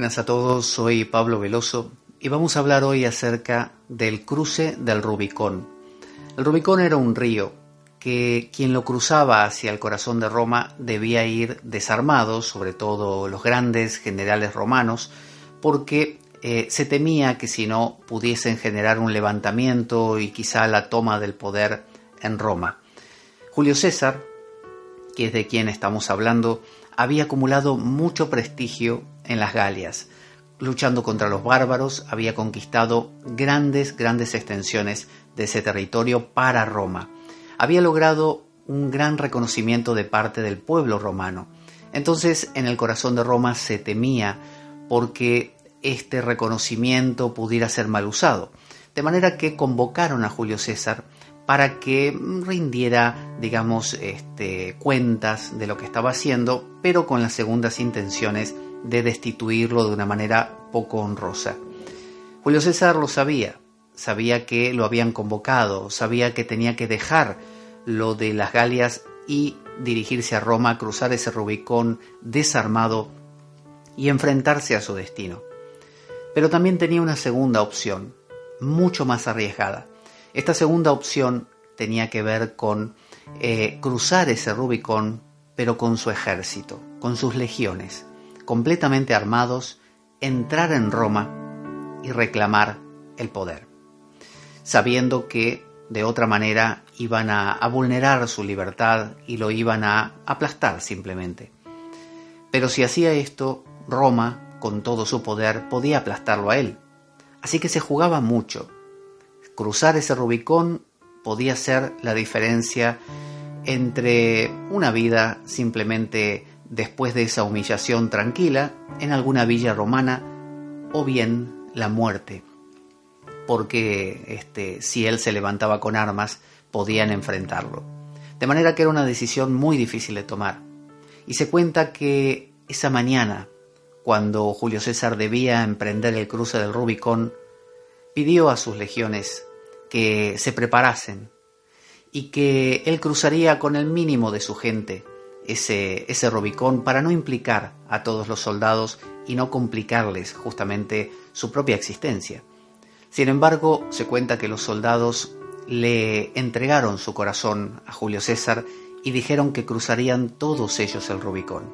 Buenas a todos, soy Pablo Veloso y vamos a hablar hoy acerca del cruce del Rubicón. El Rubicón era un río que quien lo cruzaba hacia el corazón de Roma debía ir desarmado, sobre todo los grandes generales romanos, porque eh, se temía que si no pudiesen generar un levantamiento y quizá la toma del poder en Roma. Julio César, que es de quien estamos hablando, había acumulado mucho prestigio en las Galias. Luchando contra los bárbaros, había conquistado grandes, grandes extensiones de ese territorio para Roma. Había logrado un gran reconocimiento de parte del pueblo romano. Entonces, en el corazón de Roma se temía porque este reconocimiento pudiera ser mal usado. De manera que convocaron a Julio César para que rindiera, digamos, este, cuentas de lo que estaba haciendo, pero con las segundas intenciones de destituirlo de una manera poco honrosa. Julio César lo sabía, sabía que lo habían convocado, sabía que tenía que dejar lo de las Galias y dirigirse a Roma, cruzar ese Rubicón desarmado y enfrentarse a su destino. Pero también tenía una segunda opción, mucho más arriesgada. Esta segunda opción tenía que ver con eh, cruzar ese Rubicón, pero con su ejército, con sus legiones completamente armados, entrar en Roma y reclamar el poder, sabiendo que de otra manera iban a, vulnerar su libertad y lo iban a aplastar simplemente. Pero si hacía esto, Roma, con todo su poder, podía aplastarlo a él. Así que se jugaba mucho. Cruzar ese Rubicón podía ser la diferencia entre una vida simplemente después de esa humillación tranquila en alguna villa romana o bien la muerte, porque este, si él se levantaba con armas podían enfrentarlo. De manera que era una decisión muy difícil de tomar. Y se cuenta que esa mañana, cuando Julio César debía emprender el cruce del Rubicón, pidió a sus legiones que se preparasen y que él cruzaría con el mínimo de su gente ese, Rubicón para no implicar a todos los soldados y no complicarles justamente su propia existencia. Sin embargo, se cuenta que los soldados le entregaron su corazón a Julio César y dijeron que cruzarían todos ellos el Rubicón,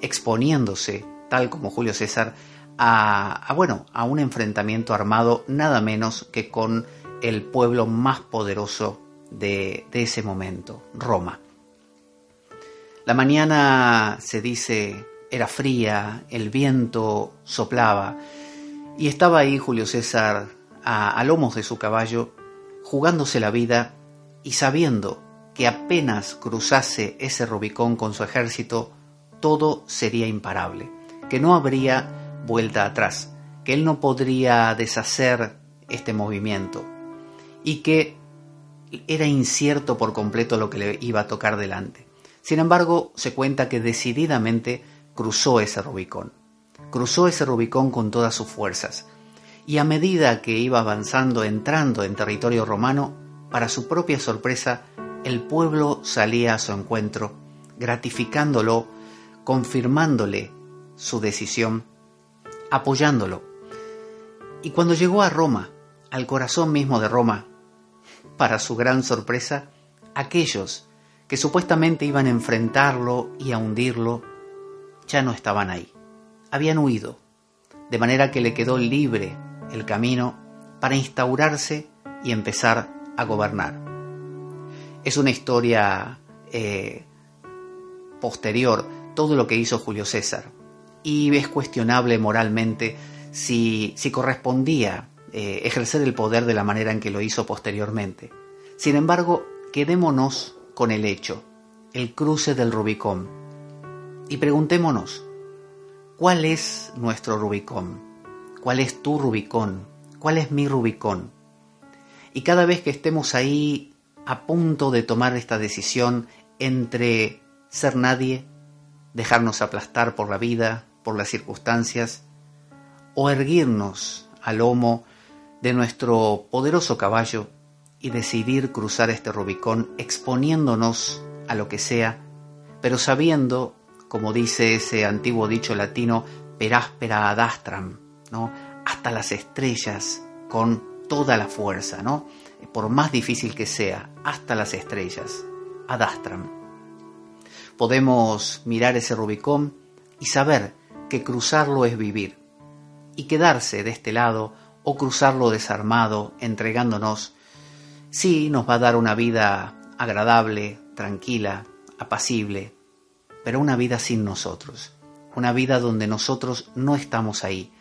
exponiéndose, tal como Julio César, a, bueno, a un enfrentamiento armado nada menos que con el pueblo más poderoso de ese momento, Roma. La mañana, se dice, era fría, el viento soplaba, y estaba ahí Julio César a, lomos de su caballo, jugándose la vida y sabiendo que apenas cruzase ese Rubicón con su ejército, todo sería imparable, que no habría vuelta atrás, que él no podría deshacer este movimiento y que era incierto por completo lo que le iba a tocar delante. Sin embargo, se cuenta que decididamente cruzó ese Rubicón. Cruzó ese Rubicón con todas sus fuerzas. Y a medida que iba avanzando, entrando en territorio romano, para su propia sorpresa, el pueblo salía a su encuentro, gratificándolo, confirmándole su decisión, apoyándolo. Y cuando llegó a Roma, al corazón mismo de Roma, para su gran sorpresa, aquellos que supuestamente iban a enfrentarlo y a hundirlo, ya no estaban ahí. Habían huido, de manera que le quedó libre el camino para instaurarse y empezar a gobernar. Es una historia eh, posterior todo lo que hizo Julio César y es cuestionable moralmente si, si correspondía eh, ejercer el poder de la manera en que lo hizo posteriormente. Sin embargo, quedémonos con el hecho, el cruce del Rubicón, y preguntémonos, ¿cuál es nuestro Rubicón? ¿Cuál es tu Rubicón? ¿Cuál es mi Rubicón? Y cada vez que estemos ahí a punto de tomar esta decisión entre ser nadie, dejarnos aplastar por la vida, por las circunstancias, o erguirnos al lomo de nuestro poderoso caballo y decidir cruzar este Rubicón exponiéndonos a lo que sea, pero sabiendo, como dice ese antiguo dicho latino, per aspera ad astram, ¿no? hasta las estrellas con toda la fuerza, ¿no? por más difícil que sea, hasta las estrellas, ad astram. Podemos mirar ese Rubicón y saber que cruzarlo es vivir, y quedarse de este lado o cruzarlo desarmado, entregándonos, sí nos va a dar una vida agradable, tranquila, apacible, pero una vida sin nosotros, una vida donde nosotros no estamos ahí,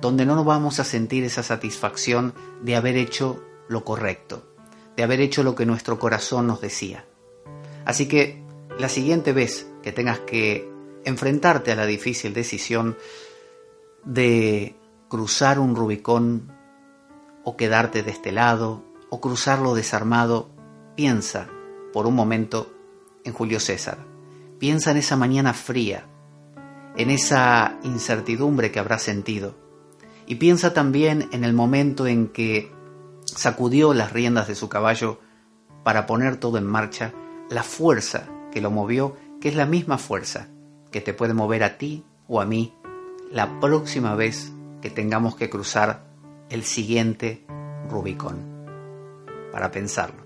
donde no nos vamos a sentir esa satisfacción de haber hecho lo correcto, de haber hecho lo que nuestro corazón nos decía. Así que la siguiente vez que tengas que enfrentarte a la difícil decisión de cruzar un Rubicón o quedarte de este lado o cruzarlo desarmado, piensa por un momento en Julio César. Piensa en esa mañana fría, en esa incertidumbre que habrá sentido. Y piensa también en el momento en que sacudió las riendas de su caballo para poner todo en marcha, la fuerza que lo movió, que es la misma fuerza que te puede mover a ti o a mí la próxima vez que tengamos que cruzar el siguiente Rubicón. Para pensarlo.